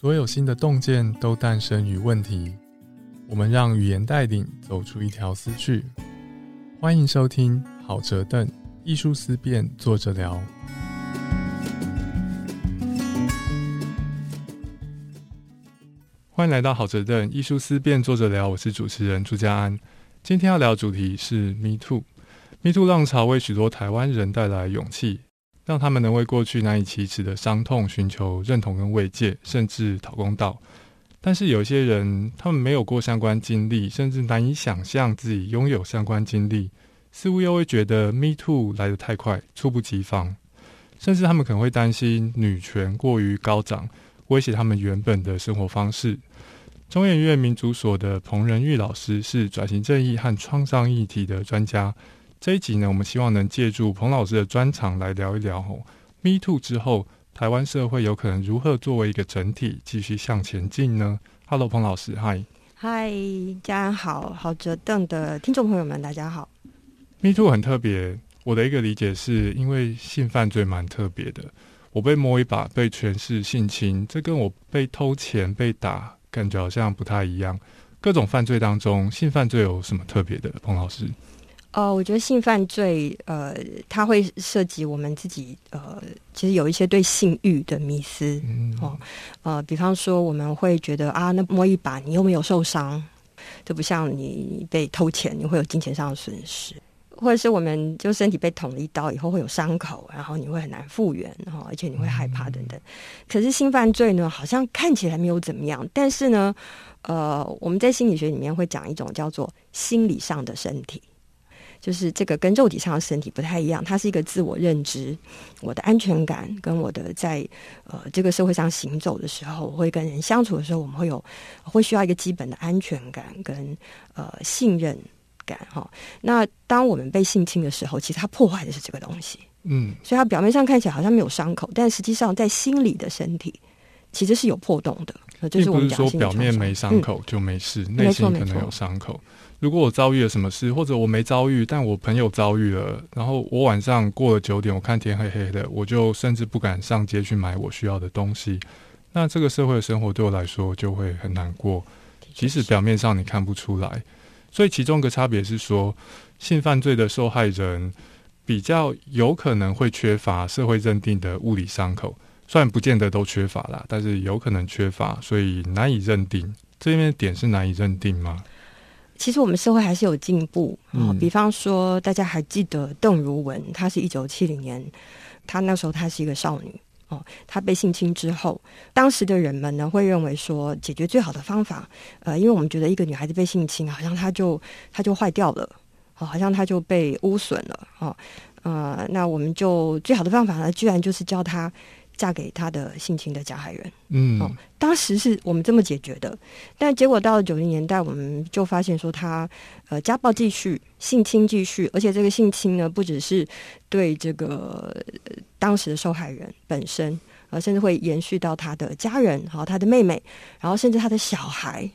所有新的洞见都诞生于问题。我们让语言带领走出一条思绪。欢迎收听好折凳艺术思辨，坐着聊。欢迎来到好折凳艺术思辨，坐着聊。我是主持人朱家安。今天要聊的主题是 Me Too，Me Too 浪潮为许多台湾人带来勇气。让他们能为过去难以启齿的伤痛寻求认同跟慰藉，甚至讨公道。但是有些人，他们没有过相关经历，甚至难以想象自己拥有相关经历，似乎又会觉得 “me too” 来得太快，猝不及防。甚至他们可能会担心女权过于高涨，威胁他们原本的生活方式。中研院民族所的彭仁玉老师是转型正义和创伤议题的专家。这一集呢，我们希望能借助彭老师的专场来聊一聊哦，Me Too 之后，台湾社会有可能如何作为一个整体继续向前进呢？Hello，彭老师，嗨，嗨，家人好，好折凳的听众朋友们，大家好。Me Too 很特别，我的一个理解是因为性犯罪蛮特别的，我被摸一把，被诠释性侵，这跟我被偷钱、被打，感觉好像不太一样。各种犯罪当中，性犯罪有什么特别的？彭老师。呃，我觉得性犯罪，呃，它会涉及我们自己，呃，其实有一些对性欲的迷思，哦，呃，比方说我们会觉得啊，那摸一把你又没有受伤，就不像你被偷钱，你会有金钱上的损失，或者是我们就身体被捅了一刀以后会有伤口，然后你会很难复原，哈，而且你会害怕等等。可是性犯罪呢，好像看起来没有怎么样，但是呢，呃，我们在心理学里面会讲一种叫做心理上的身体。就是这个跟肉体上的身体不太一样，它是一个自我认知，我的安全感跟我的在呃这个社会上行走的时候，我会跟人相处的时候，我们会有会需要一个基本的安全感跟呃信任感哈。那当我们被性侵的时候，其实它破坏的是这个东西，嗯，所以它表面上看起来好像没有伤口，但实际上在心里的身体其实是有破洞的。就是不是说表面没伤口就没事，内心可能有伤口。如果我遭遇了什么事，或者我没遭遇，但我朋友遭遇了，然后我晚上过了九点，我看天黑黑的，我就甚至不敢上街去买我需要的东西。那这个社会的生活对我来说就会很难过，即使表面上你看不出来。所以其中一个差别是说，性犯罪的受害人比较有可能会缺乏社会认定的物理伤口，虽然不见得都缺乏啦，但是有可能缺乏，所以难以认定。这边的点是难以认定吗？其实我们社会还是有进步啊，比方说，大家还记得邓如文，她是一九七零年，她那时候她是一个少女哦，她被性侵之后，当时的人们呢会认为说，解决最好的方法，呃，因为我们觉得一个女孩子被性侵，好像她就她就坏掉了，哦，好像她就被污损了，哦，呃，那我们就最好的方法呢，居然就是叫她。嫁给他的性侵的加害人，嗯，哦，当时是我们这么解决的，但结果到了九零年代，我们就发现说他呃家暴继续，性侵继续，而且这个性侵呢不只是对这个当时的受害人本身，呃，甚至会延续到他的家人，好，他的妹妹，然后甚至他的小孩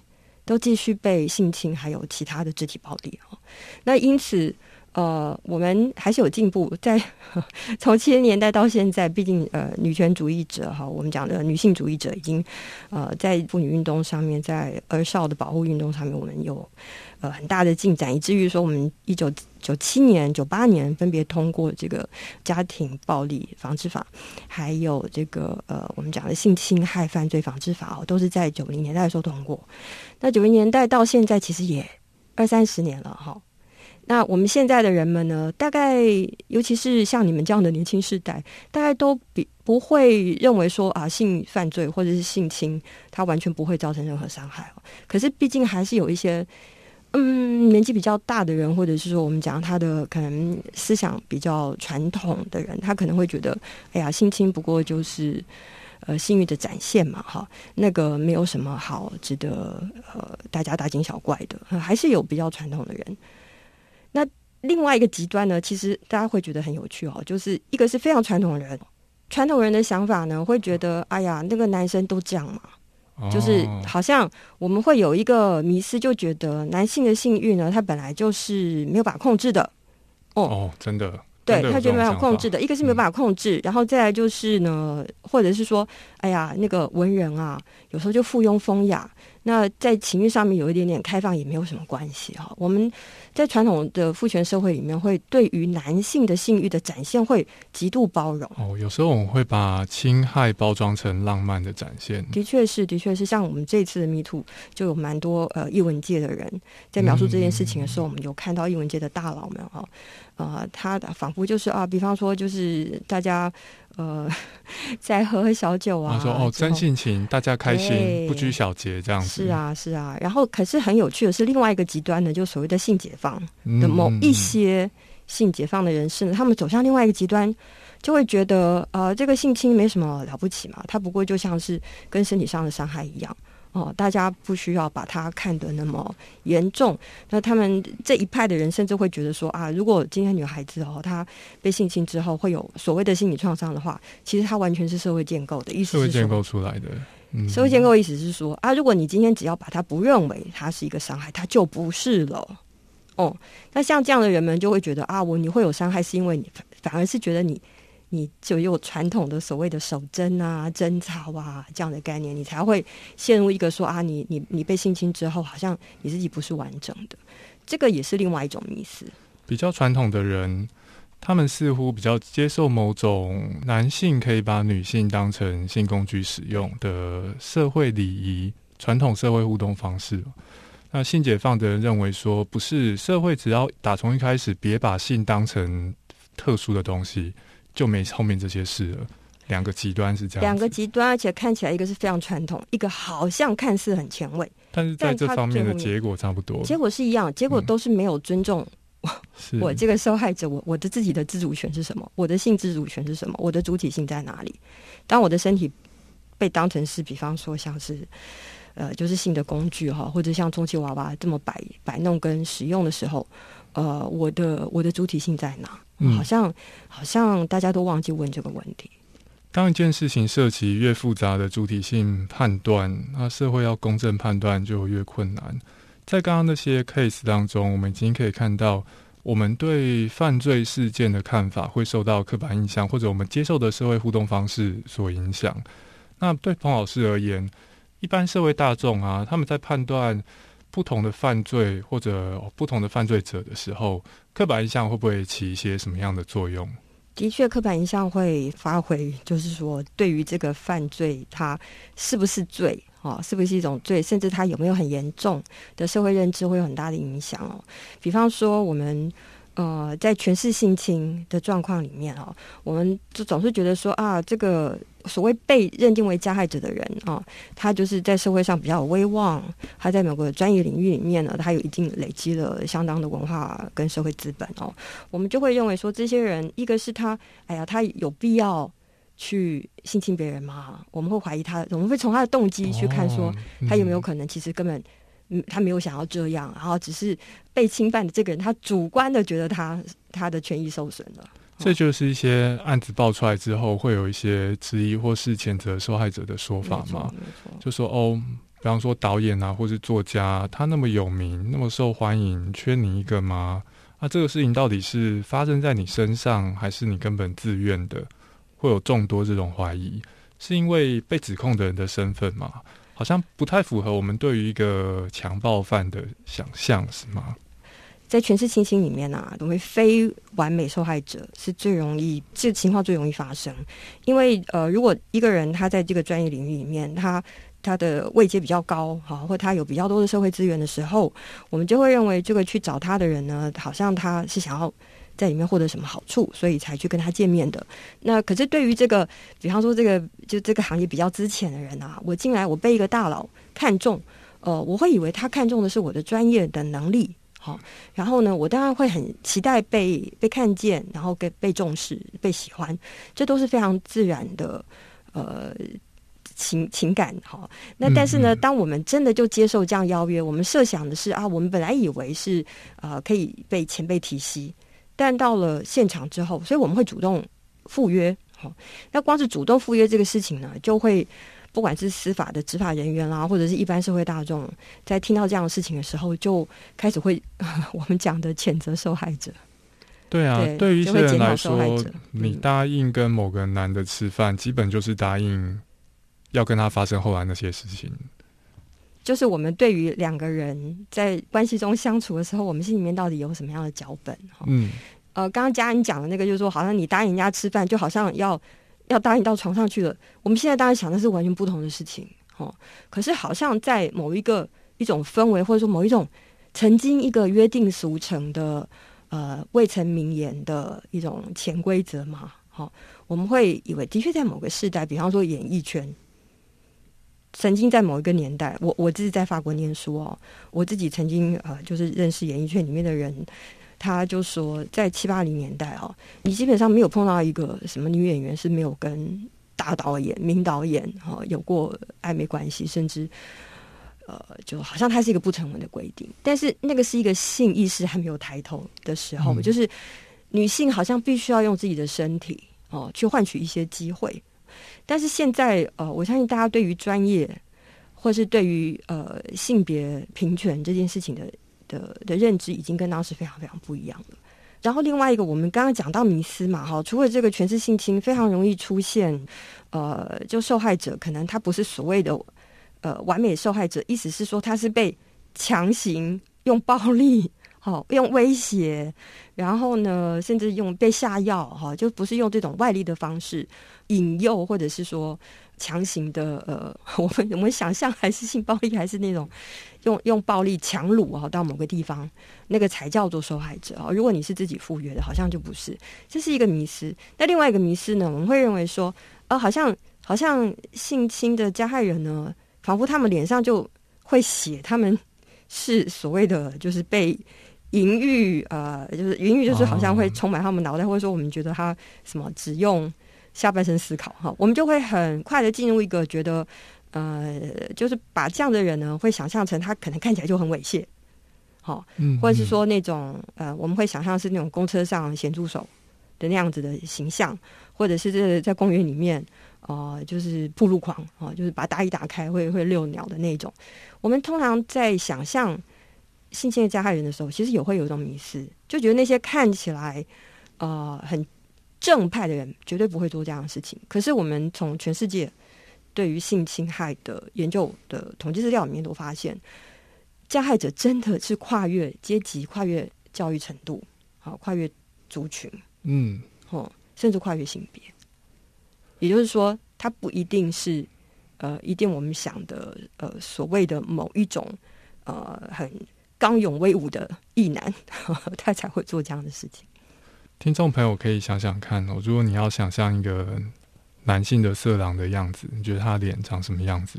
都继续被性侵，还有其他的肢体暴力，哦，那因此。呃，我们还是有进步，在 从七十年代到现在，毕竟呃，女权主义者哈，我们讲的女性主义者已经呃，在妇女运动上面，在儿少的保护运动上面，我们有呃很大的进展，以至于说，我们一九九七年、九八年分别通过这个家庭暴力防治法，还有这个呃，我们讲的性侵害犯罪防治法哦，都是在九零年代的时候通过。那九零年代到现在，其实也二三十年了哈。那我们现在的人们呢？大概尤其是像你们这样的年轻世代，大概都比不会认为说啊，性犯罪或者是性侵，它完全不会造成任何伤害可是毕竟还是有一些嗯年纪比较大的人，或者是说我们讲他的可能思想比较传统的人，他可能会觉得，哎呀，性侵不过就是呃性欲的展现嘛，哈，那个没有什么好值得呃大家大惊小怪的，还是有比较传统的人。那另外一个极端呢，其实大家会觉得很有趣哦，就是一个是非常传统的人，传统人的想法呢，会觉得哎呀，那个男生都这样嘛，就是好像我们会有一个迷思，就觉得男性的性欲呢，他本来就是没有办法控制的。哦，哦真的，对他觉得没有控制的，一个是没有办法控制，然后再来就是呢，或者是说，哎呀，那个文人啊，有时候就附庸风雅。那在情欲上面有一点点开放也没有什么关系哈。我们在传统的父权社会里面，会对于男性的性欲的展现会极度包容。哦，有时候我们会把侵害包装成浪漫的展现。的确是，的确是。像我们这次的 Me Too，就有蛮多呃译文界的人在描述这件事情的时候，我们有看到译文界的大佬们哈，呃，他仿佛就是啊，比方说就是大家。呃，在喝喝小酒啊，说哦，真性情，大家开心，不拘小节这样子。是啊，是啊。然后，可是很有趣的是，另外一个极端呢，就所谓的性解放的某一些性解放的人士呢，他们走向另外一个极端，就会觉得呃，这个性侵没什么了不起嘛，它不过就像是跟身体上的伤害一样。哦，大家不需要把它看得那么严重。那他们这一派的人甚至会觉得说啊，如果今天女孩子哦，她被性侵之后会有所谓的心理创伤的话，其实她完全是社会建构的意思。社会建构出来的，嗯社会建构意思是说啊，如果你今天只要把它不认为它是一个伤害，它就不是了。哦，那像这样的人们就会觉得啊，我你会有伤害，是因为你反而是觉得你。你就有传统的所谓的守贞啊、贞操啊这样的概念，你才会陷入一个说啊，你你你被性侵之后，好像你自己不是完整的，这个也是另外一种迷思。比较传统的人，他们似乎比较接受某种男性可以把女性当成性工具使用的社会礼仪、传统社会互动方式。那性解放的人认为说，不是社会只要打从一开始别把性当成特殊的东西。就没后面这些事了。两个极端是这样，两个极端，而且看起来一个是非常传统，一个好像看似很前卫，但是在这方面的结果差不多，结果是一样，结果都是没有尊重 我这个受害者，我我的自己的自主权是什么？我的性自主权是什么？我的主体性在哪里？当我的身体被当成是，比方说像是呃，就是性的工具哈，或者像充气娃娃这么摆摆弄跟使用的时候，呃，我的我的主体性在哪？好像好像大家都忘记问这个问题。当一件事情涉及越复杂的主体性判断，那社会要公正判断就越困难。在刚刚那些 case 当中，我们已经可以看到，我们对犯罪事件的看法会受到刻板印象或者我们接受的社会互动方式所影响。那对彭老师而言，一般社会大众啊，他们在判断不同的犯罪或者不同的犯罪者的时候。刻板印象会不会起一些什么样的作用？的确，刻板印象会发挥，就是说，对于这个犯罪，它是不是罪哦？是不是一种罪？甚至它有没有很严重的社会认知，会有很大的影响哦。比方说，我们。呃，在全市性侵的状况里面哦，我们就总是觉得说啊，这个所谓被认定为加害者的人啊，他就是在社会上比较有威望，他在某个专业领域里面呢，他有一定累积了相当的文化跟社会资本哦，我们就会认为说，这些人一个是他，哎呀，他有必要去性侵别人吗？我们会怀疑他，我们会从他的动机去看，说他有没有可能其实根本。嗯，他没有想要这样，然后只是被侵犯的这个人，他主观的觉得他他的权益受损了。这就是一些案子爆出来之后，会有一些质疑或是谴责受害者的说法嘛？就说哦，比方说导演啊，或是作家，他那么有名，那么受欢迎，缺你一个吗？那这个事情到底是发生在你身上，还是你根本自愿的？会有众多这种怀疑，是因为被指控的人的身份吗？好像不太符合我们对于一个强暴犯的想象，是吗？在全市亲情里面啊，因为非完美受害者是最容易，这情况最容易发生。因为呃，如果一个人他在这个专业领域里面，他他的位阶比较高，哈，或他有比较多的社会资源的时候，我们就会认为这个去找他的人呢，好像他是想要。在里面获得什么好处，所以才去跟他见面的。那可是对于这个，比方说这个就这个行业比较资浅的人啊，我进来我被一个大佬看中，呃，我会以为他看中的是我的专业的能力，好，然后呢，我当然会很期待被被看见，然后被被重视、被喜欢，这都是非常自然的呃情情感哈。那但是呢，当我们真的就接受这样邀约，我们设想的是啊，我们本来以为是呃可以被前辈提携。但到了现场之后，所以我们会主动赴约。好，那光是主动赴约这个事情呢，就会不管是司法的执法人员啦，或者是一般社会大众，在听到这样的事情的时候，就开始会 我们讲的谴责受害者。对啊，对于一些人来说，你嗯答应跟某个男的吃饭，基本就是答应要跟他发生后来那些事情。就是我们对于两个人在关系中相处的时候，我们心里面到底有什么样的脚本？哈，嗯，呃，刚刚佳恩讲的那个，就是说，好像你答应人家吃饭，就好像要要答应到床上去了。我们现在当然想的是完全不同的事情，哦。可是好像在某一个一种氛围，或者说某一种曾经一个约定俗成的呃未成名言的一种潜规则嘛，好、我们会以为的确在某个时代，比方说演艺圈。曾经在某一个年代，我我自己在法国念书哦，我自己曾经呃，就是认识演艺圈里面的人，他就说，在七八零年代哦，你基本上没有碰到一个什么女演员是没有跟大导演、名导演哈、哦、有过暧昧关系，甚至呃，就好像它是一个不成文的规定。但是那个是一个性意识还没有抬头的时候，嗯就是女性好像必须要用自己的身体哦去换取一些机会。但是现在呃，我相信大家对于专业或是对于呃性别平权这件事情的的的认知，已经跟当时非常非常不一样了。然后另外一个，我们刚刚讲到迷思嘛，哈，除了这个权势性侵，非常容易出现，呃，就受害者可能他不是所谓的呃完美受害者，意思是说他是被强行用暴力，好、用威胁，然后呢，甚至用被下药，哈、就不是用这种外力的方式引诱，或者是说强行的，呃，我们我们想象还是性暴力，还是那种用用暴力强掳啊到某个地方，那个才叫做受害者啊。如果你是自己赴约的，好像就不是，这是一个迷失。那另外一个迷失呢，我们会认为说，呃，好像好像性侵的加害人呢，仿佛他们脸上就会写他们是所谓的就是被淫欲，呃，就是淫欲，就是好像会充满他们脑袋，或者说我们觉得他什么只用下半身思考哈，我们就会很快的进入一个觉得，呃，就是把这样的人呢，会想象成他可能看起来就很猥亵，好、嗯，或者是说那种呃，我们会想象是那种公车上咸猪手的那样子的形象，或者是这在公园里面，呃，就是铺路狂啊、就是把大衣打开会会遛鸟的那种。我们通常在想象性侵的加害人的时候，其实也会有一种迷失，就觉得那些看起来呃很正派的人绝对不会做这样的事情。可是我们从全世界对于性侵害的研究的统计资料里面都发现，加害者真的是跨越阶级、跨越教育程度，好，跨越族群，嗯哦，甚至跨越性别。也就是说，他不一定是呃，一定我们想的呃所谓的某一种呃很刚勇威武的异男，他才会做这样的事情。听众朋友可以想想看哦，如果你要想象一个男性的色狼的样子，你觉得他脸长什么样子？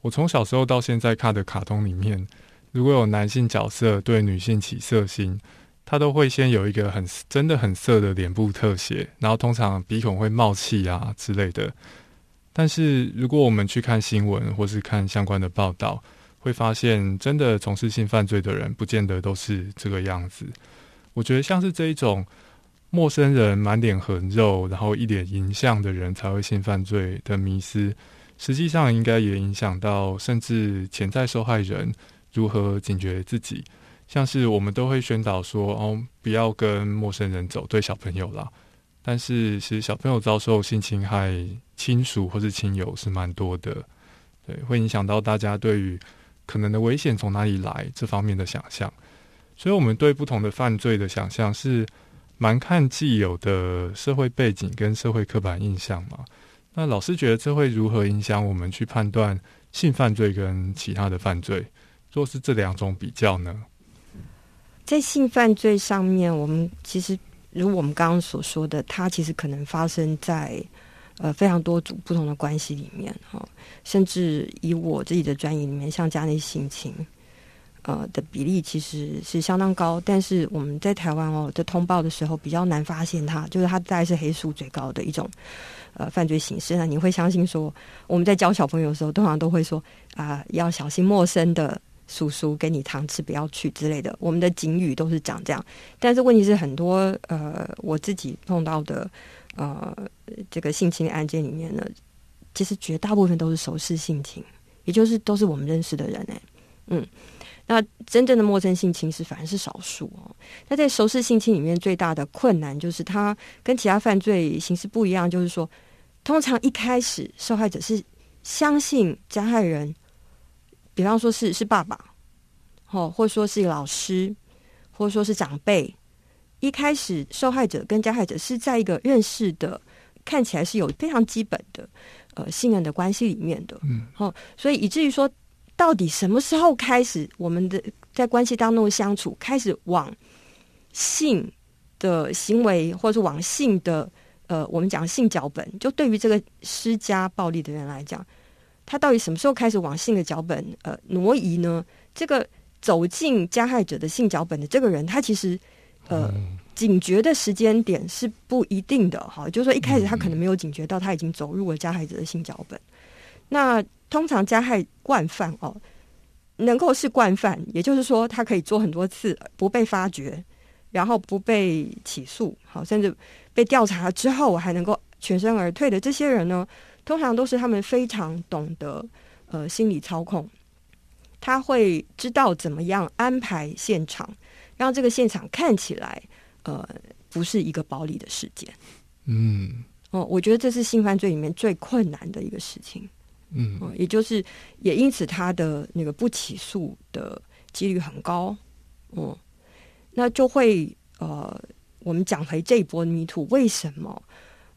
我从小时候到现在看的卡通里面，如果有男性角色对女性起色心，他都会先有一个很真的很色的脸部特写，然后通常鼻孔会冒气啊之类的。但是如果我们去看新闻或是看相关的报道，会发现真的从事性犯罪的人，不见得都是这个样子。我觉得像是这一种陌生人满脸横肉，然后一脸淫相的人才会性犯罪的迷思，实际上应该也影响到甚至潜在受害人如何警觉自己。像是我们都会宣导说，哦，不要跟陌生人走，对小朋友啦。但是其实小朋友遭受性侵害，亲属或是亲友是蛮多的，对，会影响到大家对于可能的危险从哪里来这方面的想象。所以，我们对不同的犯罪的想象是蛮看既有的社会背景跟社会刻板印象嘛。那老师觉得这会如何影响我们去判断性犯罪跟其他的犯罪？若是这两种比较呢？在性犯罪上面，我们其实如我们刚刚所说的，它其实可能发生在呃非常多组不同的关系里面哈、甚至以我自己的专业里面，像家内性侵。呃的比例其实是相当高，但是我们在台湾哦的通报的时候比较难发现它，就是它大概是黑数最高的一种呃犯罪形式。那你会相信说，我们在教小朋友的时候，通常都会说啊、要小心陌生的叔叔给你糖吃，不要去之类的。我们的警语都是讲这样，但是问题是很多呃我自己碰到的呃这个性侵案件里面呢，其实绝大部分都是熟识性侵，也就是都是我们认识的人哎、嗯。那真正的陌生性侵是反而是少数哦。那在熟识性侵里面，最大的困难就是它跟其他犯罪形式不一样，就是说，通常一开始受害者是相信加害人，比方说是是爸爸，哦，或者说是老师，或者说是长辈。一开始受害者跟加害者是在一个认识的，看起来是有非常基本的呃信任的关系里面的，嗯，哦，所以以至于说。到底什么时候开始，我们的在关系当中相处开始往性的行为，或者是往性的呃，我们讲性脚本，就对于这个施加暴力的人来讲，他到底什么时候开始往性的脚本呃挪移呢？这个走进加害者的性脚本的这个人，他其实呃警觉的时间点是不一定的哈，就是说一开始他可能没有警觉到他已经走入了加害者的性脚本，那。通常加害惯犯哦，能够是惯犯，也就是说他可以做很多次不被发觉，然后不被起诉，好，甚至被调查之后还能够全身而退的这些人呢，通常都是他们非常懂得呃心理操控，他会知道怎么样安排现场，让这个现场看起来呃不是一个暴力的事件。嗯，哦，我觉得这是性犯罪里面最困难的一个事情。嗯，也就是也因此他的那个不起诉的几率很高，嗯，那就会呃，我们讲回这一波迷途为什么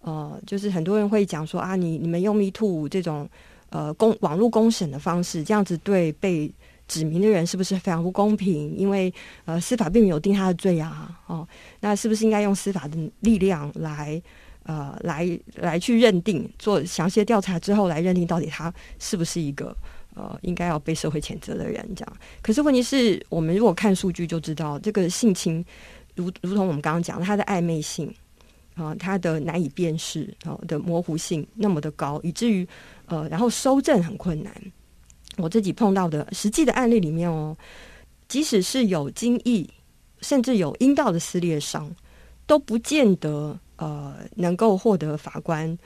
呃，就是很多人会讲说啊，你你们用迷途这种呃公网络公审的方式，这样子对被指名的人是不是非常不公平？因为呃司法并没有定他的罪啊，哦，那是不是应该用司法的力量来？呃，来来去认定，做详细的调查之后来认定到底他是不是一个呃应该要被社会谴责的人，这样。可是问题是我们如果看数据就知道，这个性侵如如同我们刚刚讲，它的暧昧性啊，它的难以辨识啊的模糊性那么的高，以至于呃，然后收证很困难。我自己碰到的实际的案例里面哦，即使是有精液，甚至有阴道的撕裂伤，都不见得。呃，能够获得法官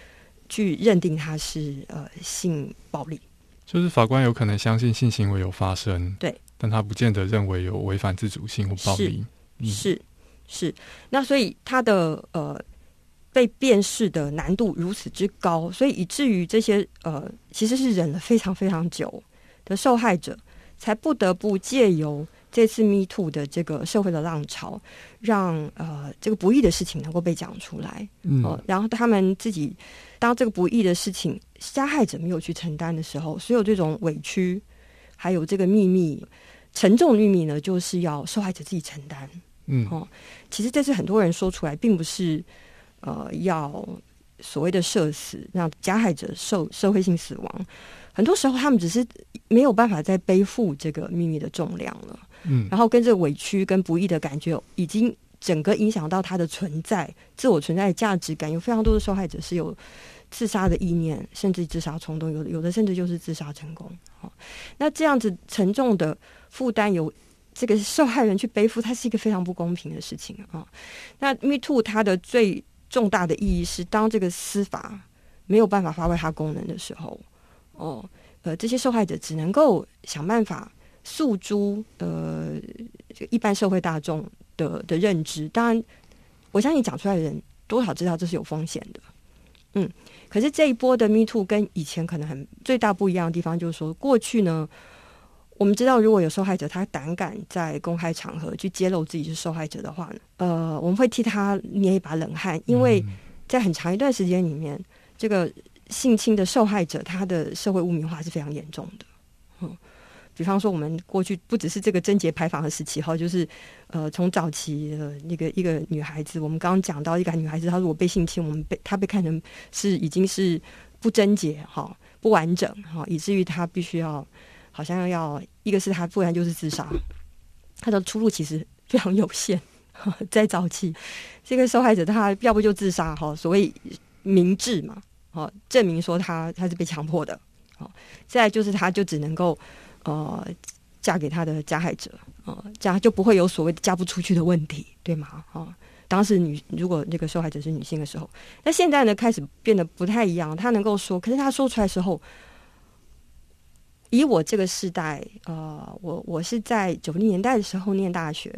去认定他是呃性暴力，就是法官有可能相信性行为有发生，对，但他不见得认为有违反自主性或暴力，是是。那所以他的呃被辨识的难度如此之高，所以以至于这些呃其实是忍了非常非常久的受害者，才不得不借由。这次 Me Too 的这个社会的浪潮，让呃这个不义的事情能够被讲出来，嗯，然后他们自己当这个不义的事情加害者没有去承担的时候，所有这种委屈，还有这个秘密沉重秘密呢，就是要受害者自己承担，嗯，哦，其实这是很多人说出来，并不是呃要所谓的社死，让加害者受社会性死亡，很多时候他们只是没有办法再背负这个秘密的重量了。嗯，然后跟着委屈跟不易的感觉，已经整个影响到他的存在、自我存在的价值感。有非常多的受害者是有自杀的意念，甚至自杀冲动，有的有的甚至就是自杀成功。好，那这样子沉重的负担由这个受害人去背负，它是一个非常不公平的事情啊。那 Me Too 它的最重大的意义是，当这个司法没有办法发挥它功能的时候，哦，呃，这些受害者只能够想办法。诉诸呃，一般社会大众的的认知，当然，我相信讲出来的人多少知道这是有风险的，嗯。可是这一波的 Me Too 跟以前可能很最大不一样的地方，就是说过去呢，我们知道如果有受害者他胆敢在公开场合去揭露自己是受害者的话呢，呃，我们会替他捏一把冷汗，因为在很长一段时间里面，这个性侵的受害者他的社会污名化是非常严重的，嗯。比方说，我们过去不只是这个贞洁牌坊的时期哈，就是呃，从早期的那个一个女孩子，我们刚刚讲到一个女孩子，她如果被性侵，我们被她被看成是已经是不贞洁哈、不完整哈，以至于她必须要好像要一个是她，不然就是自杀，她的出路其实非常有限。在早期，这个受害者她要不就自杀哈，所谓明智嘛，好证明说她她是被强迫的，好，再就是她就只能够。呃，嫁给他的加害者，啊，这样就不会有所谓嫁不出去的问题，对吗？啊，当时女如果那个受害者是女性的时候，那现在呢开始变得不太一样。她能够说，可是她说出来时候，以我这个时代，呃，我我是在九零年代的时候念大学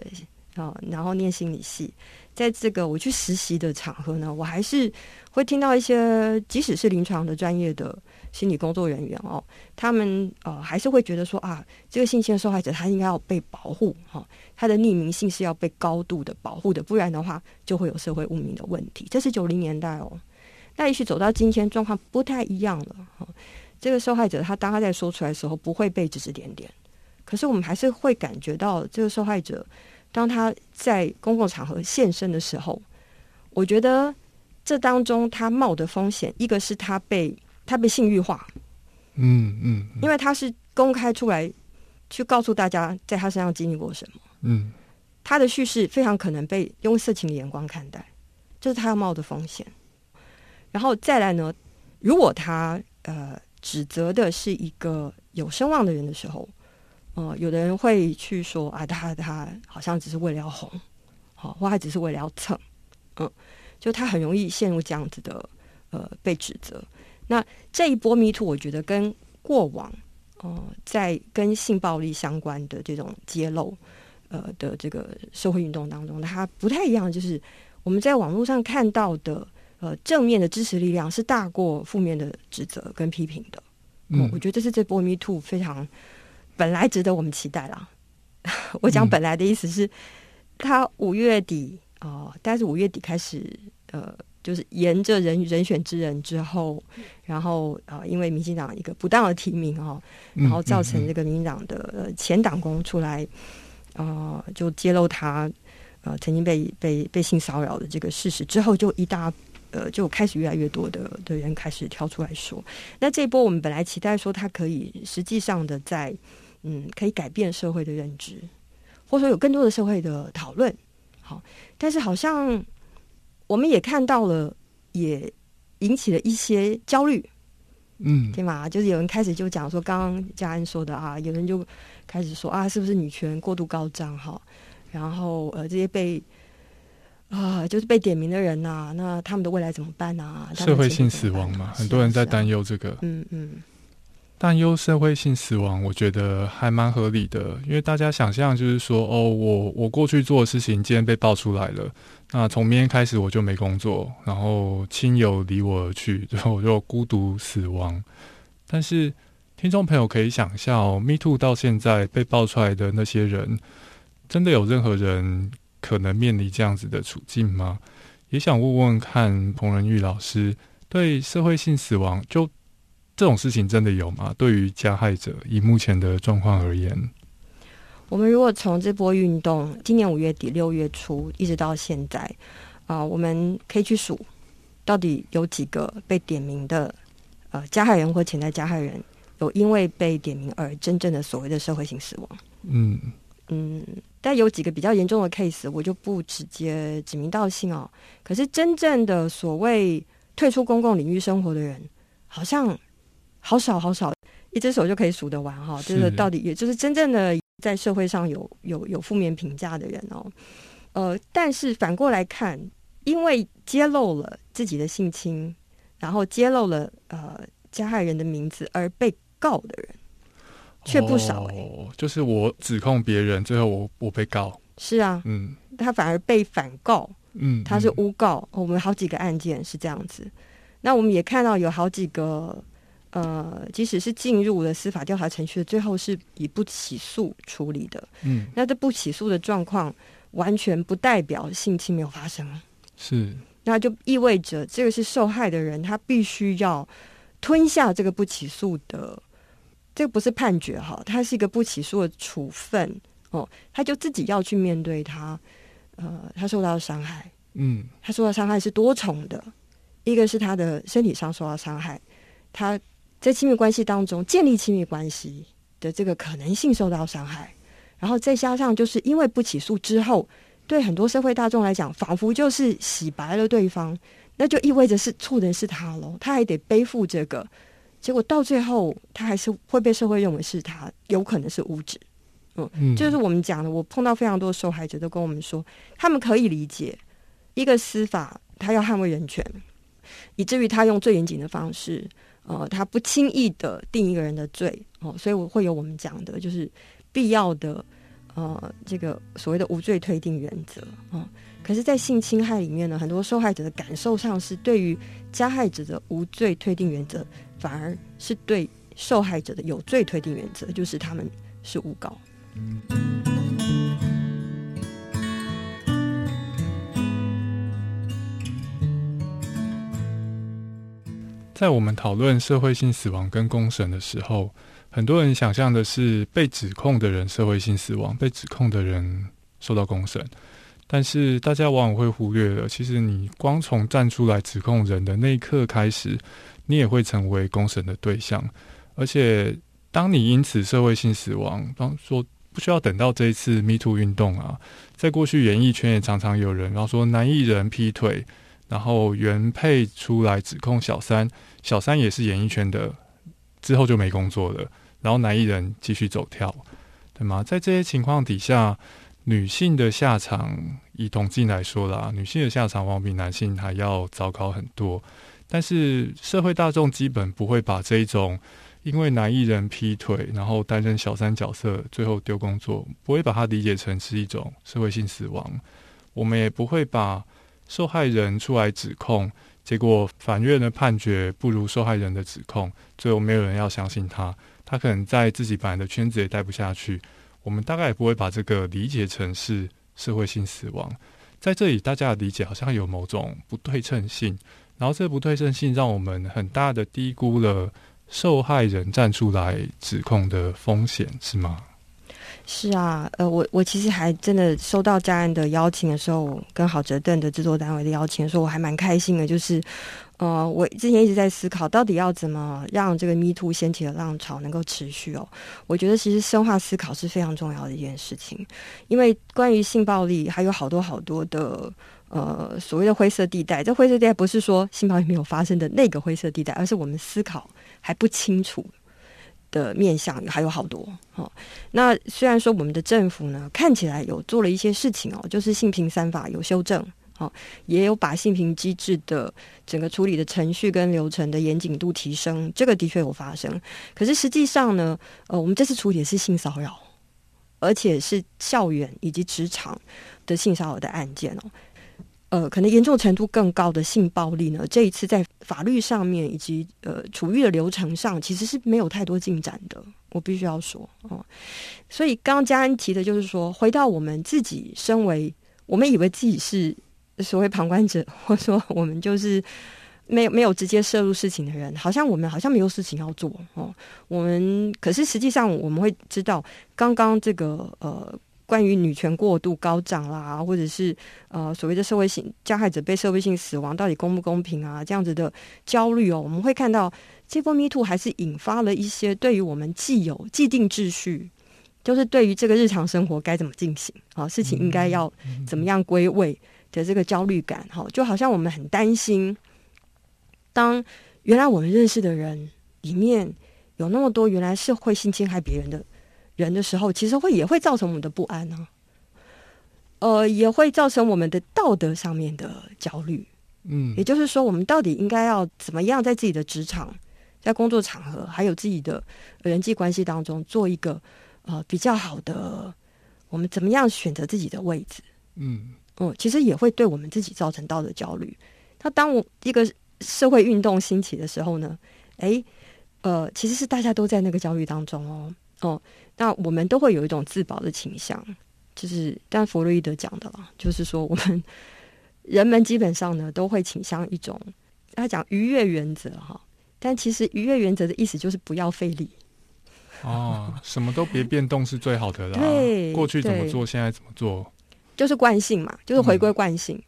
啊，然后念心理系，在这个我去实习的场合呢，我还是会听到一些，即使是临床的专业的心理工作人员哦，他们呃还是会觉得说啊，这个性侵受害者他应该要被保护哈，他的匿名性是要被高度的保护的，不然的话就会有社会污名的问题。这是九零年代哦，那也许走到今天状况不太一样了哈。这个受害者他当他在说出来的时候不会被指指点点，可是我们还是会感觉到这个受害者当他在公共场合现身的时候，我觉得这当中他冒的风险，一个是他被他被性欲化，嗯嗯，因为他是公开出来去告诉大家在他身上经历过什么，嗯，他的叙事非常可能被用色情的眼光看待，这是他要冒的风险。然后再来呢，如果他呃。指责的是一个有声望的人的时候，呃，有的人会去说啊，他他好像只是为了要红，好，或他只是为了要蹭，嗯，就他很容易陷入这样子的呃被指责。那这一波迷途，我觉得跟过往呃在跟性暴力相关的这种揭露呃的这个社会运动当中，它不太一样，就是我们在网络上看到的。呃，正面的支持力量是大过负面的指责跟批评的。嗯，我觉得这是这波 Me Too 非常本来值得我们期待啦。我讲本来的意思是，他五月底哦，但是五月底开始，呃，就是沿着人人选之人之后，然后啊，因为民进党一个不当的提名哦，然后造成这个民进党的呃前党工出来啊，就揭露他呃曾经被被被性骚扰的这个事实之后，就一大。呃，就开始越来越多的的人开始跳出来说，那这一波我们本来期待说他可以实际上的在嗯，可以改变社会的认知，或者说有更多的社会的讨论。好，但是好像我们也看到了，也引起了一些焦虑。嗯，对嘛？就是有人开始就讲说，刚刚嘉安说的啊，有人就开始说啊，是不是女权过度高涨？哈，然后呃，这些被。啊，就是被点名的人呐，那他们的未来怎么办呢？社会性死亡嘛，很多人在担忧这个。嗯嗯，担忧社会性死亡，我觉得还蛮合理的，因为大家想象就是说，哦，我我过去做的事情今天被爆出来了，那从明天开始我就没工作，然后亲友离我而去，然 后我就孤独死亡。但是听众朋友可以想象哦，Me Too 到现在被爆出来的那些人，真的有任何人？可能面临这样子的处境吗？也想问问看彭仁玉老师，对社会性死亡，就这种事情真的有吗？对于加害者，以目前的状况而言，我们如果从这波运动，今年五月底六月初一直到现在，啊，我们可以去数，到底有几个被点名的呃加害人或潜在加害人，有因为被点名而真正的所谓的社会性死亡？嗯嗯。但有几个比较严重的 case，我就不直接指名道姓哦。可是真正的所谓退出公共领域生活的人，好像好少好少，一只手就可以数得完哈。就是到底，也就是真正的在社会上有有有负面评价的人哦。呃，但是反过来看，因为揭露了自己的性侵，然后揭露了呃加害人的名字而被告的人。却不少哎，就是我指控别人，最后我我被告。是啊，嗯，他反而被反告，嗯，他是诬告。我们好几个案件是这样子。那我们也看到有好几个，呃，即使是进入了司法调查程序，最后是以不起诉处理的。嗯，那这不起诉的状况，完全不代表性侵没有发生。是，那就意味着这个是受害的人，他必须要吞下这个不起诉的。这个不是判决哈，它是一个不起诉的处分哦，他就自己要去面对他，呃，他受到的伤害，嗯，他受到伤害是多重的，一个是他的身体上受到伤害，他在亲密关系当中建立亲密关系的这个可能性受到伤害，然后再加上就是因为不起诉之后，对很多社会大众来讲，仿佛就是洗白了对方，那就意味着是错的是他喽，他还得背负这个。结果到最后，他还是会被社会认为是他有可能是无知，嗯，就是我们讲的。我碰到非常多受害者都跟我们说，他们可以理解一个司法，他要捍卫人权，以至于他用最严谨的方式，呃，他不轻易的定一个人的罪哦，所以我会有我们讲的，就是必要的呃这个所谓的无罪推定原则啊。可是，在性侵害里面呢，很多受害者的感受上是对于加害者的无罪推定原则，反而是对受害者的有罪推定原则，就是他们是诬告。在我们讨论社会性死亡跟公审的时候，很多人想象的是被指控的人社会性死亡，被指控的人受到公审。但是大家往往会忽略了，其实你光从站出来指控人的那一刻开始，你也会成为公审的对象。而且，当你因此社会性死亡，当说不需要等到这一次 Me Too 运动啊，在过去演艺圈也常常有人，然后说男艺人劈腿。然后原配出来指控小三，小三也是演艺圈的，之后就没工作了。然后男艺人继续走跳，对吗？在这些情况底下，女性的下场，以统计来说啦，女性的下场往往比男性还要糟糕很多。但是社会大众基本不会把这一种因为男艺人劈腿，然后担任小三角色，最后丢工作，不会把它理解成是一种社会性死亡。我们也不会把。受害人出来指控，结果法院的判决不如受害人的指控，最后没有人要相信他。他可能在自己本来的圈子也待不下去。我们大概也不会把这个理解成是社会性死亡。在这里，大家的理解好像有某种不对称性，然后这不对称性让我们很大的低估了受害人站出来指控的风险，是吗？是啊，呃，我我其实还真的收到家人的邀请的时候，跟郝哲邓的制作单位的邀请，说我还蛮开心的。就是，呃，我之前一直在思考，到底要怎么让这个 Me Too 掀起的浪潮能够持续哦。我觉得其实深化思考是非常重要的一件事情，因为关于性暴力还有好多好多的呃所谓的灰色地带。这灰色地带不是说性暴力没有发生的那个灰色地带，而是我们思考还不清楚。的面向还有好多哦。那虽然说我们的政府呢看起来有做了一些事情哦，就是性平三法有修正哦，也有把性平机制的整个处理的程序跟流程的严谨度提升，这个的确有发生。可是实际上呢，呃，我们这次处理的是性骚扰，而且是校园以及职场的性骚扰的案件哦。呃，可能严重程度更高的性暴力呢？这一次在法律上面以及呃处遇的流程上，其实是没有太多进展的。我必须要说哦，所以刚刚嘉恩提的就是说，回到我们自己身为，我们以为自己是所谓旁观者，或者说我们就是没有没有直接涉入事情的人，好像我们好像没有事情要做哦。我们可是实际上我们会知道，刚刚这个呃。关于女权过度高涨啦，或者是呃所谓的社会性加害者被社会性死亡，到底公不公平啊？这样子的焦虑哦，我们会看到这波 Me Too 还是引发了一些对于我们既有既定秩序，就是对于这个日常生活该怎么进行啊，事情应该要怎么样归位的这个焦虑感哈，就好像我们很担心，当原来我们认识的人里面有那么多原来是会性侵害别人的。人的时候，其实会也会造成我们的不安呢，呃，也会造成我们的道德上面的焦虑。嗯，也就是说，我们到底应该要怎么样在自己的职场、在工作场合，还有自己的人际关系当中，做一个呃比较好的，我们怎么样选择自己的位置？嗯，哦，其实也会对我们自己造成道德焦虑。那当我一个社会运动兴起的时候呢，哎，呃，其实是大家都在那个焦虑当中哦，哦。那我们都会有一种自保的倾向，就是但弗洛伊德讲的啦，就是说我们人们基本上呢都会倾向一种他讲愉悦原则哈，但其实愉悦原则的意思就是不要费力哦，什么都别变动是最好的啦。对，过去怎么做，现在怎么做，就是惯性嘛，就是回归惯性。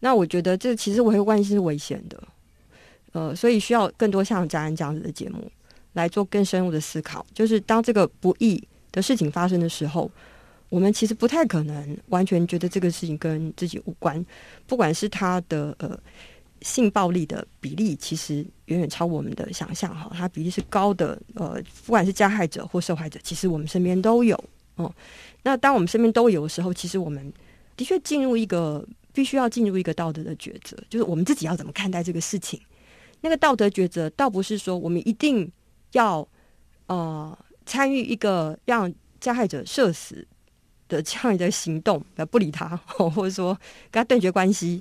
那我觉得这其实回归惯性是危险的，呃，所以需要更多像家人这样子的节目来做更深入的思考，就是当这个不易。的事情发生的时候，我们其实不太可能完全觉得这个事情跟自己无关。不管是他的呃性暴力的比例，其实远远超我们的想象哈，它比例是高的。呃，不管是加害者或受害者，其实我们身边都有哦。那当我们身边都有的时候，其实我们的确进入一个必须要进入一个道德的抉择，就是我们自己要怎么看待这个事情。那个道德抉择，倒不是说我们一定要呃参与一个让加害者社死的这样一个行动，不理他，或者说跟他断绝关系。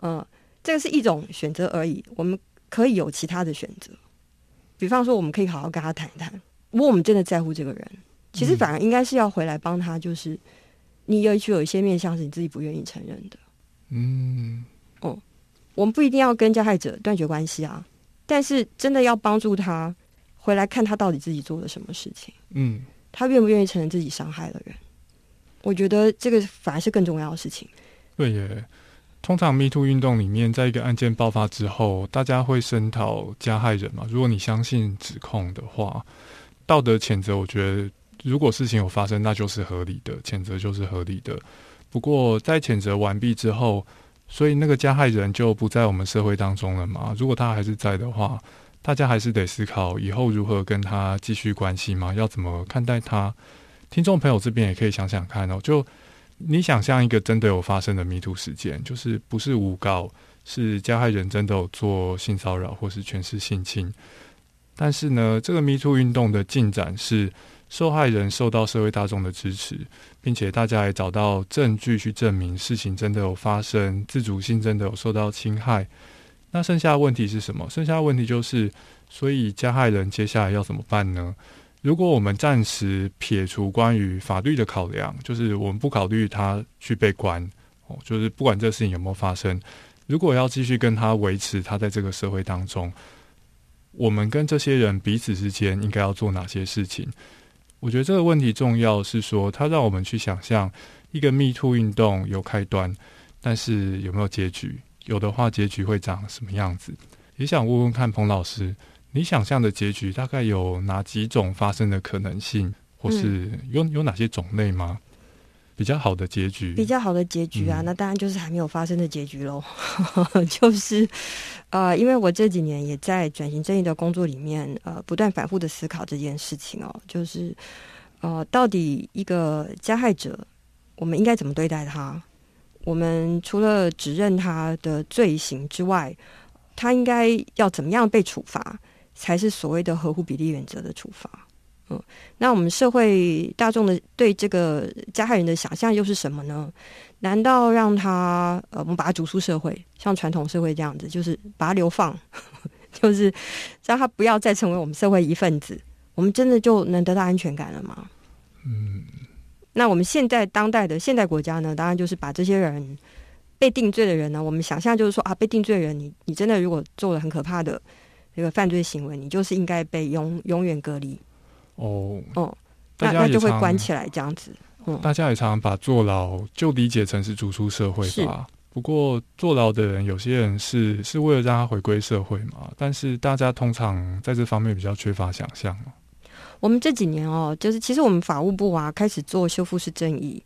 嗯，这个是一种选择而已。我们可以有其他的选择，比方说，我们可以好好跟他谈一谈。如果我们真的在乎这个人，其实反而应该是要回来帮他，就是你也许有一些面向是你自己不愿意承认的。嗯，哦。我们不一定要跟加害者断绝关系啊，但是真的要帮助他回来看他到底自己做了什么事情。嗯，他愿不愿意承认自己伤害了人？我觉得这个反而是更重要的事情。对耶，通常 Me Too 运动里面，在一个案件爆发之后，大家会声讨加害人嘛。如果你相信指控的话，道德谴责，我觉得如果事情有发生，那就是合理的，谴责就是合理的。不过在谴责完毕之后，所以那个加害人就不在我们社会当中了嘛？如果他还是在的话，大家还是得思考以后如何跟他继续关系吗？要怎么看待他？听众朋友这边也可以想想看哦。就你想象一个真的有发生的迷途事件，就是不是诬告，是加害人真的有做性骚扰或是全是性侵，但是呢，这个迷途运动的进展是。受害人受到社会大众的支持，并且大家也找到证据去证明事情真的有发生，自主性真的有受到侵害。那剩下的问题是什么？剩下的问题就是，所以加害人接下来要怎么办呢？如果我们暂时撇除关于法律的考量，就是我们不考虑他去被关，哦，就是不管这事情有没有发生，如果要继续跟他维持他在这个社会当中，我们跟这些人彼此之间应该要做哪些事情？我觉得这个问题重要是说，它让我们去想象一个 Me Too 运动有开端，但是有没有结局？有的话，结局会长什么样子？也想问问看彭老师，你想象的结局大概有哪几种发生的可能性，或是有有哪些种类吗？比较好的结局，比较好的结局啊，那当然就是还没有发生的结局喽。就是呃，因为我这几年也在转型正义的工作里面，呃，不断反复的思考这件事情哦，就是呃，到底一个加害者，我们应该怎么对待他？我们除了指认他的罪行之外，他应该要怎么样被处罚，才是所谓的合乎比例原则的处罚？嗯，那我们社会大众的对这个加害人的想象又是什么呢？难道让他呃，我们把他逐出社会，像传统社会这样子，就是把他流放，就是让他不要再成为我们社会一份子，我们真的就能得到安全感了吗？嗯，那我们现在当代的现代国家呢，当然就是把这些人被定罪的人呢，我们想象就是说啊，被定罪人，你你真的如果做了很可怕的这个犯罪行为，你就是应该被永永远隔离。哦哦，那那就会关起来这样子。嗯，大家也常常把坐牢就理解成是逐出社会吧。不过坐牢的人，有些人是是为了让他回归社会嘛。但是大家通常在这方面比较缺乏想象。我们这几年哦，就是其实我们法务部啊，开始做修复式正义，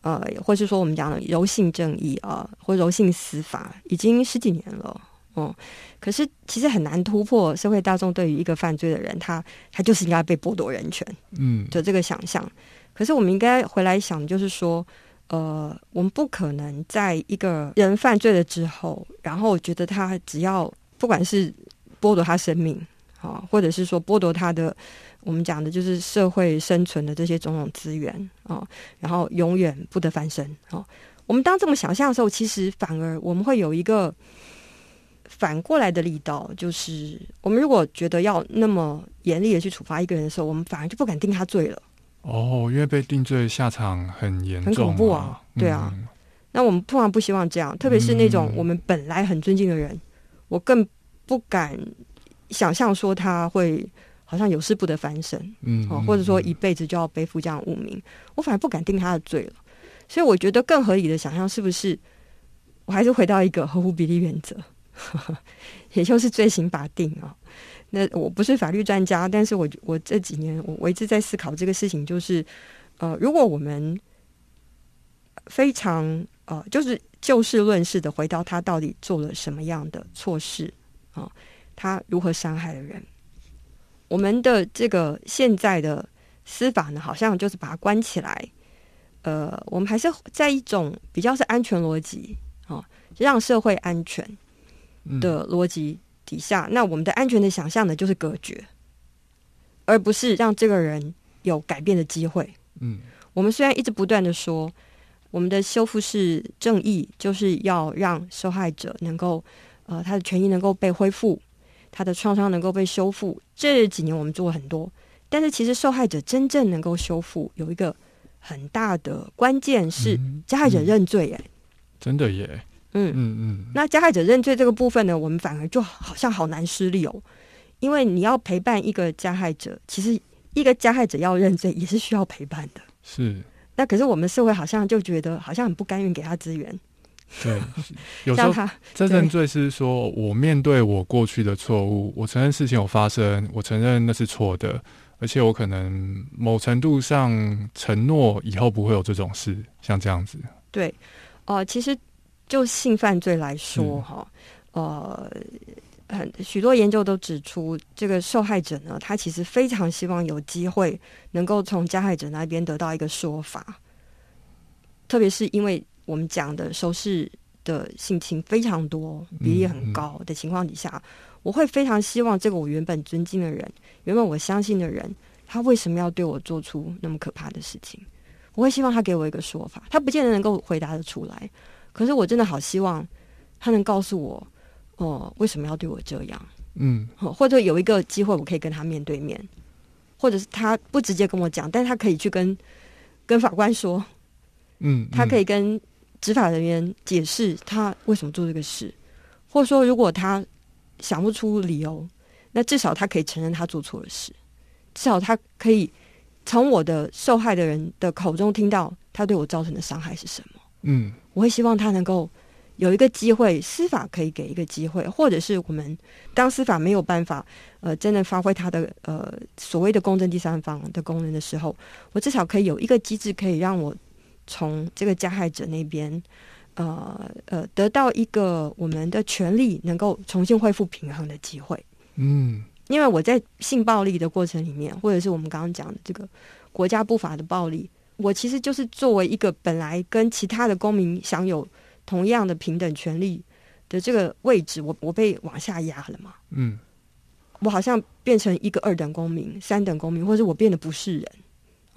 呃，或是说我们讲的柔性正义啊，或柔性司法，已经十几年了。嗯，可是其实很难突破社会大众对于一个犯罪的人，他他就是应该被剥夺人权，嗯，的这个想象。可是我们应该回来想，就是说，呃，我们不可能在一个人犯罪了之后，然后觉得他只要不管是剥夺他生命啊，或者是说剥夺他的我们讲的就是社会生存的这些种种资源啊，然后永远不得翻身啊。我们当这么想象的时候，其实反而我们会有一个。反过来的力道，就是我们如果觉得要那么严厉的去处罚一个人的时候，我们反而就不敢定他罪了。哦，因为被定罪下场很严重，很恐怖啊！对啊，那我们通常不希望这样，特别是那种我们本来很尊敬的人，我更不敢想象说他会好像有事不得翻身，嗯，或者说一辈子就要背负这样污名，我反而不敢定他的罪了。所以我觉得更合理的想象是不是，我还是回到一个合乎比例原则。也就是罪行法定啊，那我不是法律专家，但是我我这几年我我一直在思考这个事情，就是呃，如果我们非常呃，就是就事论事的回到他到底做了什么样的错事啊，他如何伤害了人，我们的这个现在的司法呢，好像就是把他关起来，呃，我们还是在一种比较是安全逻辑。哦，让社会安全的逻辑底下，那我们的安全的想象呢，就是隔绝，而不是让这个人有改变的机会。嗯，我们虽然一直不断的说，我们的修复式正义就是要让受害者能够，呃，他的权益能够被恢复，他的创伤能够被修复。这几年我们做了很多，但是其实受害者真正能够修复，有一个很大的关键是加害者认罪。哎，真的耶。嗯嗯嗯。那加害者认罪这个部分呢，我们反而就好像好难施力哦，因为你要陪伴一个加害者，其实。一个加害者要认罪也是需要陪伴的，是。那可是我们社会好像就觉得好像很不甘愿给他资源。对，有时候真正罪是说我面对我过去的错误，我承认事情有发生，我承认那是错的，而且我可能某程度上承诺以后不会有这种事，像这样子。对，哦，其实就性犯罪来说，哈，呃。很许多研究都指出，这个受害者呢，他其实非常希望有机会能够从加害者那边得到一个说法。特别是因为我们讲的收视的性侵非常多，比例很高的情况底下，我会非常希望这个我原本尊敬的人，原本我相信的人，他为什么要对我做出那么可怕的事情？我会希望他给我一个说法。他不见得能够回答得出来，可是我真的好希望他能告诉我。哦，为什么要对我这样？嗯，或者有一个机会，我可以跟他面对面，或者是他不直接跟我讲，但他可以去跟跟法官说，嗯，他可以跟执法人员解释他为什么做这个事，或者说如果他想不出理由，那至少他可以承认他做错了事，至少他可以从我的受害的人的口中听到他对我造成的伤害是什么。嗯，我会希望他能够。有一个机会，司法可以给一个机会，或者是我们当司法没有办法，呃，真的发挥他的呃所谓的公正第三方的功能的时候，我至少可以有一个机制，可以让我从这个加害者那边，呃呃，得到一个我们的权利能够重新恢复平衡的机会。嗯，因为我在性暴力的过程里面，或者是我们刚刚讲的这个国家不法的暴力，我其实就是作为一个本来跟其他的公民享有。同样的平等权利的这个位置，我我被往下压了嘛？嗯，我好像变成一个二等公民、三等公民，或者我变得不是人。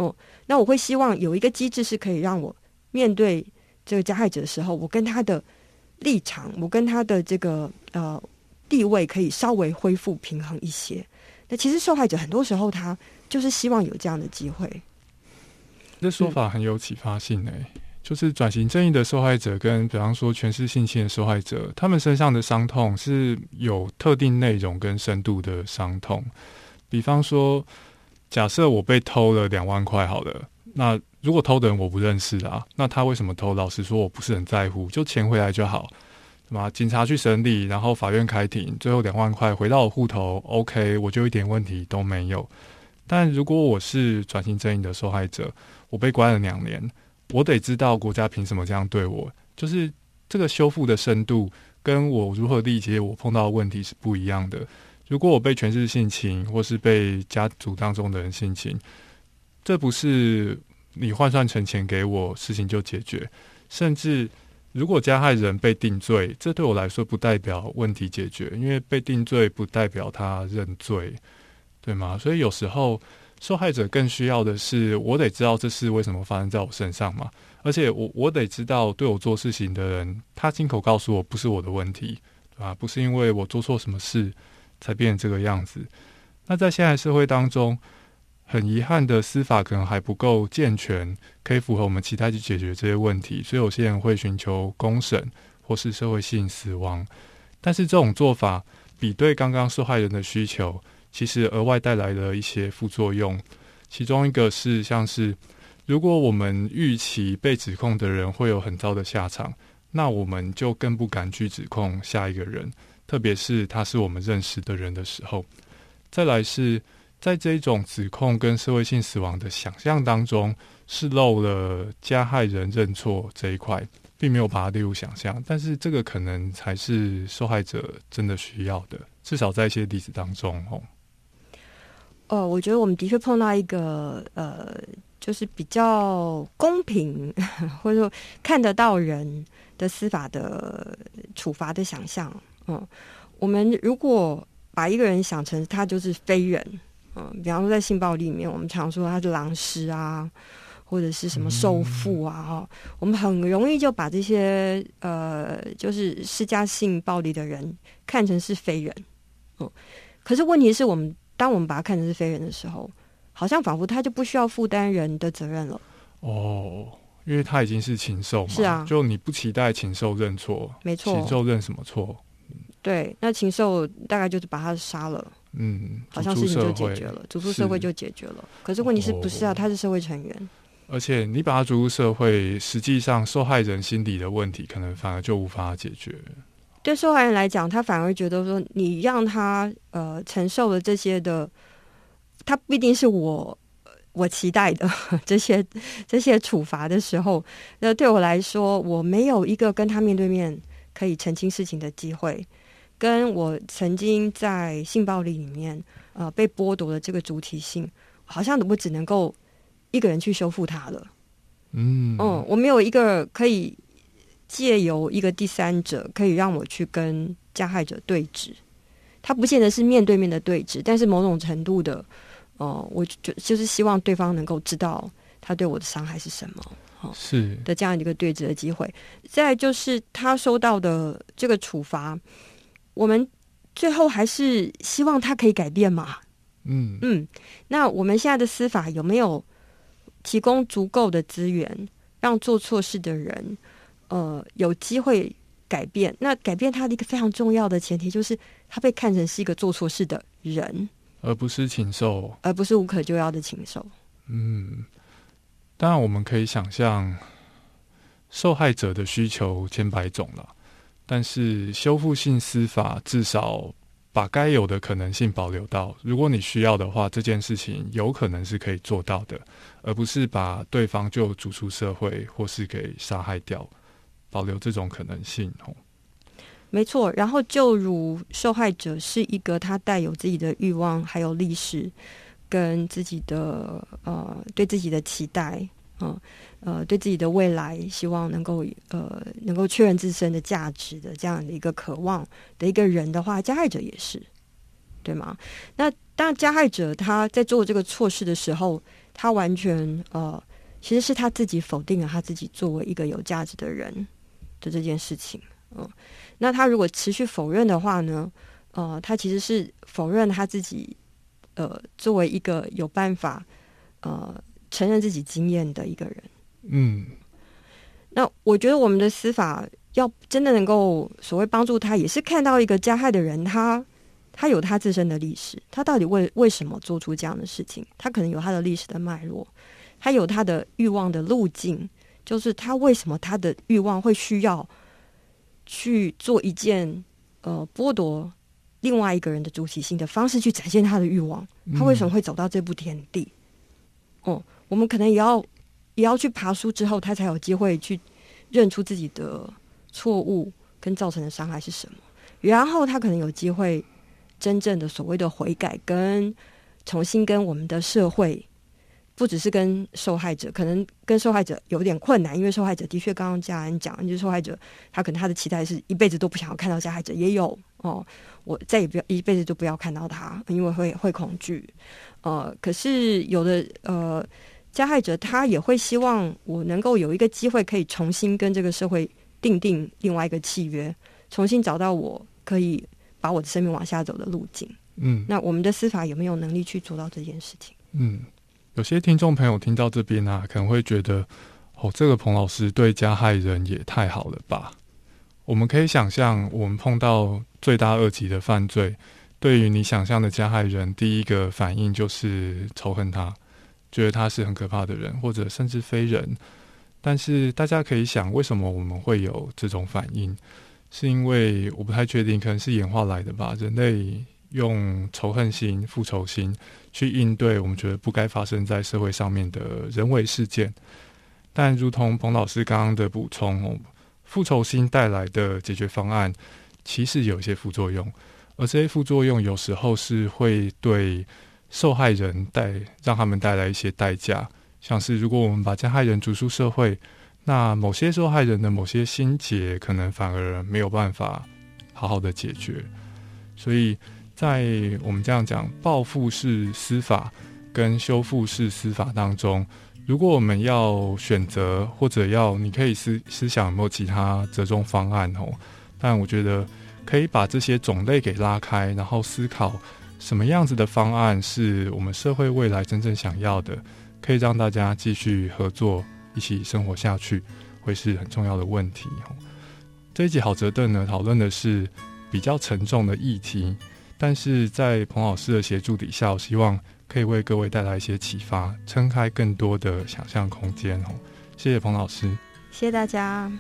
哦，那我会希望有一个机制是可以让我面对这个加害者的时候，我跟他的立场，我跟他的这个呃地位可以稍微恢复平衡一些。那其实受害者很多时候他就是希望有这样的机会。这说法很有启发性诶。就是转型正义的受害者，跟比方说全是性侵的受害者，他们身上的伤痛是有特定内容跟深度的伤痛。比方说，假设我被偷了两万块，好了，那如果偷的人我不认识啊，那他为什么偷？老实说，我不是很在乎，就钱回来就好，对吗？警察去审理，然后法院开庭，最后两万块回到我户头，OK，我就一点问题都没有。但如果我是转型正义的受害者，我被关了两年。我得知道国家凭什么这样对我，就是这个修复的深度跟我如何理解我碰到的问题是不一样的。如果我被全是性侵，或是被家族当中的人性侵，这不是你换算成钱给我，事情就解决。甚至如果加害人被定罪，这对我来说不代表问题解决，因为被定罪不代表他认罪，对吗？所以有时候。受害者更需要的是，我得知道这事为什么发生在我身上嘛，而且我我得知道对我做事情的人，他亲口告诉我不是我的问题，啊？不是因为我做错什么事才变成这个样子。那在现在社会当中，很遗憾的司法可能还不够健全，可以符合我们期待去解决这些问题，所以有些人会寻求公审或是社会性死亡。但是这种做法比对刚刚受害人的需求。其实额外带来了一些副作用，其中一个是像是，如果我们预期被指控的人会有很糟的下场，那我们就更不敢去指控下一个人，特别是他是我们认识的人的时候。再来是在这种指控跟社会性死亡的想象当中，是漏了加害人认错这一块，并没有把它列入想象，但是这个可能才是受害者真的需要的，至少在一些例子当中，哦。呃，我觉得我们的确碰到一个呃，就是比较公平，或者说看得到人的司法的处罚的想象。嗯，我们如果把一个人想成他就是非人，嗯，比方说在性暴力里面，我们常说他是狼师啊，或者是什么受父啊，哈，我们很容易就把这些呃，就是施加性暴力的人看成是非人。嗯，可是问题是我们。当我们把他看成是非人的时候，好像仿佛他就不需要负担人的责任了。哦，因为他已经是禽兽嘛。是啊，就你不期待禽兽认错，没错，禽兽认什么错？对，那禽兽大概就是把他杀了。嗯，好像事情就解决了，逐出社会就解决了。可是问题是不是啊？他是社会成员，而且你把他逐入社会，实际上受害人心理的问题可能反而就无法解决。对受害人来讲，他反而觉得说，你让他呃承受了这些的，他不一定是我我期待的这些这些处罚的时候，那对我来说，我没有一个跟他面对面可以澄清事情的机会，跟我曾经在性暴力里面呃被剥夺的这个主体性，好像我只能够一个人去修复它了。嗯嗯，我没有一个可以。借由一个第三者，可以让我去跟加害者对峙。他不见得是面对面的对峙，但是某种程度的，哦，我就就是希望对方能够知道他对我的伤害是什么，哦，是的这样一个对峙的机会。再就是他收到的这个处罚，我们最后还是希望他可以改变嘛？嗯嗯。那我们现在的司法有没有提供足够的资源，让做错事的人？呃，有机会改变。那改变他的一个非常重要的前提，就是他被看成是一个做错事的人，而不是禽兽，而不是无可救药的禽兽。嗯，当然我们可以想象，受害者的需求千百种了，但是修复性司法至少把该有的可能性保留到，如果你需要的话，这件事情有可能是可以做到的，而不是把对方就逐出社会或是给杀害掉。保留这种可能性，没错。然后，就如受害者是一个他带有自己的欲望，还有历史，跟自己的呃对自己的期待，嗯呃对自己的未来希望能够呃能够确认自身的价值的这样的一个渴望的一个人的话，加害者也是对吗？那当，加害者他在做这个错事的时候，他完全呃其实是他自己否定了他自己作为一个有价值的人。的这件事情，嗯，那他如果持续否认的话呢？呃，他其实是否认他自己，呃，作为一个有办法，呃，承认自己经验的一个人。嗯，那我觉得我们的司法要真的能够所谓帮助他，也是看到一个加害的人，他他有他自身的历史，他到底为为什么做出这样的事情？他可能有他的历史的脉络，他有他的欲望的路径。就是他为什么他的欲望会需要去做一件呃剥夺另外一个人的主体性的方式去展现他的欲望？他为什么会走到这步田地？哦，我们可能也要也要去爬书之后，他才有机会去认出自己的错误跟造成的伤害是什么，然后他可能有机会真正的所谓的悔改，跟重新跟我们的社会。不只是跟受害者，可能跟受害者有点困难，因为受害者的确刚刚家人讲，就是受害者他可能他的期待是一辈子都不想要看到加害者，也有哦，我再也不要一辈子都不要看到他，因为会会恐惧。呃，可是有的呃加害者他也会希望我能够有一个机会可以重新跟这个社会定定另外一个契约，重新找到我可以把我的生命往下走的路径。嗯，那我们的司法有没有能力去做到这件事情？嗯。有些听众朋友听到这边啊，可能会觉得，哦，这个彭老师对加害人也太好了吧？我们可以想象，我们碰到罪大恶极的犯罪，对于你想象的加害人，第一个反应就是仇恨他，觉得他是很可怕的人，或者甚至非人。但是大家可以想，为什么我们会有这种反应？是因为我不太确定，可能是演化来的吧？人类。用仇恨心、复仇心去应对我们觉得不该发生在社会上面的人为事件，但如同彭老师刚刚的补充，复仇心带来的解决方案其实有一些副作用，而这些副作用有时候是会对受害人带让他们带来一些代价，像是如果我们把加害人逐出社会，那某些受害人的某些心结可能反而没有办法好好的解决。所以在我们这样讲报复式司法跟修复式司法当中，如果我们要选择或者要，你可以思思想有没有其他折中方案哦。但我觉得可以把这些种类给拉开，然后思考。什么样子的方案是我们社会未来真正想要的？可以让大家继续合作，一起生活下去，会是很重要的问题哦。这一集好折凳呢，讨论的是比较沉重的议题，但是在彭老师的协助底下，我希望可以为各位带来一些启发，撑开更多的想象空间哦！谢谢彭老师，谢谢大家。